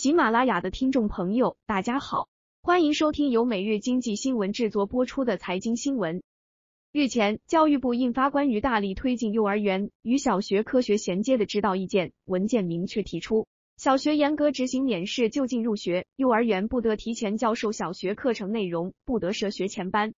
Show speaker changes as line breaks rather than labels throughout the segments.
喜马拉雅的听众朋友，大家好，欢迎收听由每日经济新闻制作播出的财经新闻。日前，教育部印发关于大力推进幼儿园与小学科学衔接的指导意见，文件明确提出，小学严格执行免试就近入学，幼儿园不得提前教授小学课程内容，不得设学前班。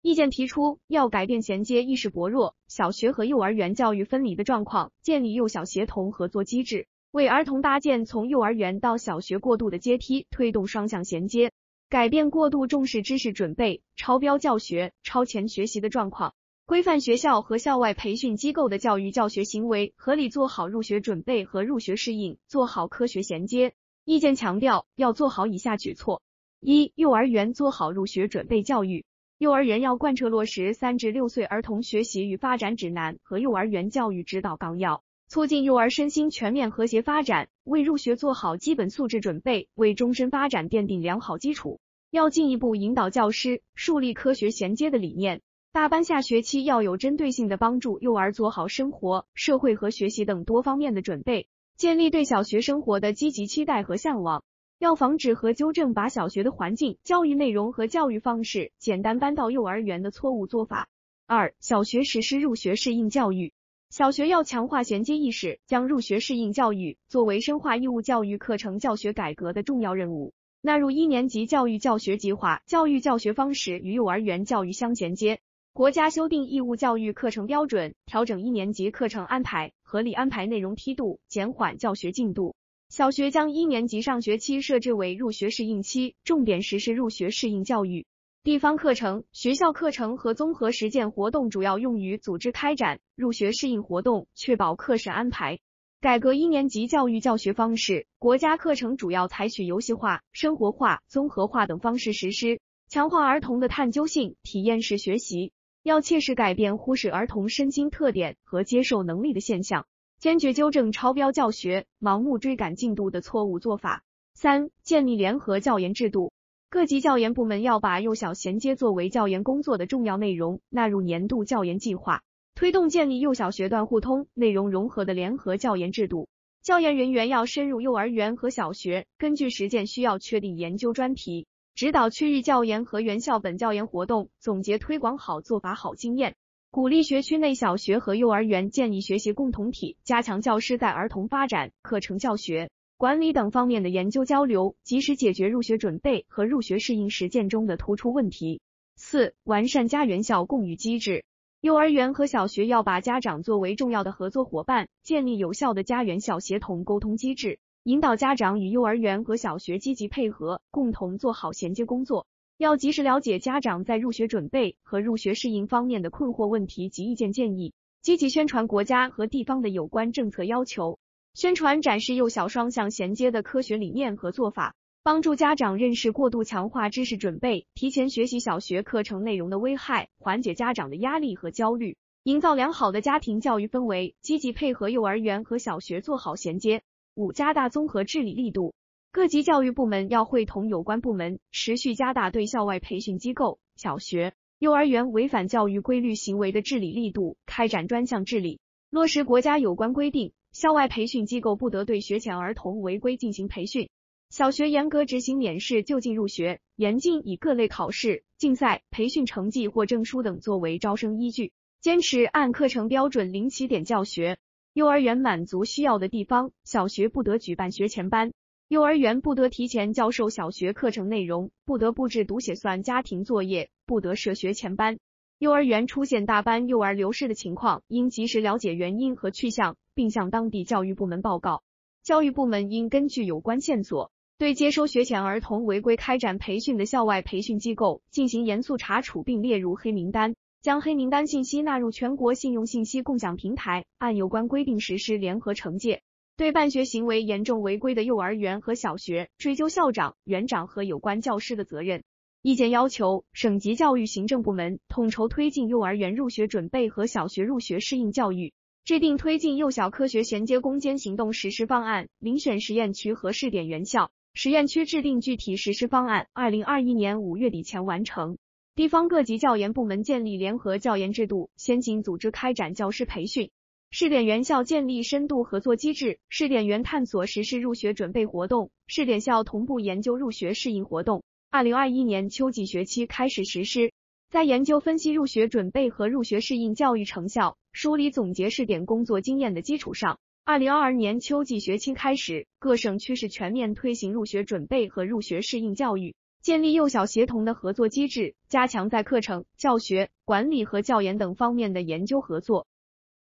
意见提出，要改变衔接意识薄弱、小学和幼儿园教育分离的状况，建立幼小协同合作机制，为儿童搭建从幼儿园到小学过渡的阶梯，推动双向衔接，改变过度重视知识准备、超标教学、超前学习的状况，规范学校和校外培训机构的教育教学行为，合理做好入学准备和入学适应，做好科学衔接。意见强调，要做好以下举措：一、幼儿园做好入学准备教育。幼儿园要贯彻落实三至六岁儿童学习与发展指南和幼儿园教育指导纲要，促进幼儿身心全面和谐发展，为入学做好基本素质准备，为终身发展奠定良好基础。要进一步引导教师树立科学衔接的理念，大班下学期要有针对性的帮助幼儿做好生活、社会和学习等多方面的准备，建立对小学生活的积极期待和向往。要防止和纠正把小学的环境、教育内容和教育方式简单搬到幼儿园的错误做法。二、小学实施入学适应教育，小学要强化衔接意识，将入学适应教育作为深化义务教育课程教学改革的重要任务，纳入一年级教育教学计划，教育教学方式与幼儿园教育相衔接。国家修订义务教育课程标准，调整一年级课程安排，合理安排内容梯度，减缓教学进度。小学将一年级上学期设置为入学适应期，重点实施入学适应教育。地方课程、学校课程和综合实践活动主要用于组织开展入学适应活动，确保课时安排。改革一年级教育教学方式，国家课程主要采取游戏化、生活化、综合化等方式实施，强化儿童的探究性、体验式学习。要切实改变忽视儿童身心特点和接受能力的现象。坚决纠正超标教学、盲目追赶进度的错误做法。三、建立联合教研制度，各级教研部门要把幼小衔接作为教研工作的重要内容，纳入年度教研计划，推动建立幼小学段互通、内容融合的联合教研制度。教研人员要深入幼儿园和小学，根据实践需要确定研究专题，指导区域教研和原校本教研活动，总结推广好做法、好经验。鼓励学区内小学和幼儿园建立学习共同体，加强教师在儿童发展、课程教学、管理等方面的研究交流，及时解决入学准备和入学适应实践中的突出问题。四、完善家园校共育机制，幼儿园和小学要把家长作为重要的合作伙伴，建立有效的家园校协同沟通机制，引导家长与幼儿园和小学积极配合，共同做好衔接工作。要及时了解家长在入学准备和入学适应方面的困惑问题及意见建议，积极宣传国家和地方的有关政策要求，宣传展示幼小双向衔接的科学理念和做法，帮助家长认识过度强化知识准备、提前学习小学课程内容的危害，缓解家长的压力和焦虑，营造良好的家庭教育氛围，积极配合幼儿园和小学做好衔接。五、加大综合治理力度。各级教育部门要会同有关部门，持续加大对校外培训机构、小学、幼儿园违反教育规律行为的治理力度，开展专项治理，落实国家有关规定。校外培训机构不得对学前儿童违规进行培训。小学严格执行免试就近入学，严禁以各类考试、竞赛、培训成绩或证书等作为招生依据，坚持按课程标准零起点教学。幼儿园满足需要的地方，小学不得举办学前班。幼儿园不得提前教授小学课程内容，不得布置读写算家庭作业，不得设学前班。幼儿园出现大班幼儿流失的情况，应及时了解原因和去向，并向当地教育部门报告。教育部门应根据有关线索，对接收学前儿童违规开展培训的校外培训机构进行严肃查处，并列入黑名单，将黑名单信息纳入全国信用信息共享平台，按有关规定实施联合惩戒。对办学行为严重违规的幼儿园和小学，追究校长、园长和有关教师的责任。意见要求，省级教育行政部门统筹推进幼儿园入学准备和小学入学适应教育，制定推进幼小科学衔接攻坚行动实施方案，遴选实验区和试点园校，实验区制定具体实施方案，二零二一年五月底前完成。地方各级教研部门建立联合教研制度，先行组织开展教师培训。试点院校建立深度合作机制，试点园探索实施入学准备活动，试点校同步研究入学适应活动。二零二一年秋季学期开始实施，在研究分析入学准备和入学适应教育成效、梳理总结试点工作经验的基础上，二零二二年秋季学期开始，各省区市全面推行入学准备和入学适应教育，建立幼小协同的合作机制，加强在课程、教学、管理和教研等方面的研究合作。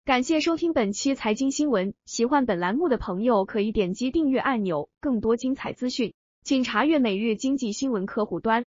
感谢收听本期财经新闻，喜欢本栏目的朋友可以点击订阅按钮，更多精彩资讯，请查阅每日经济新闻客户端。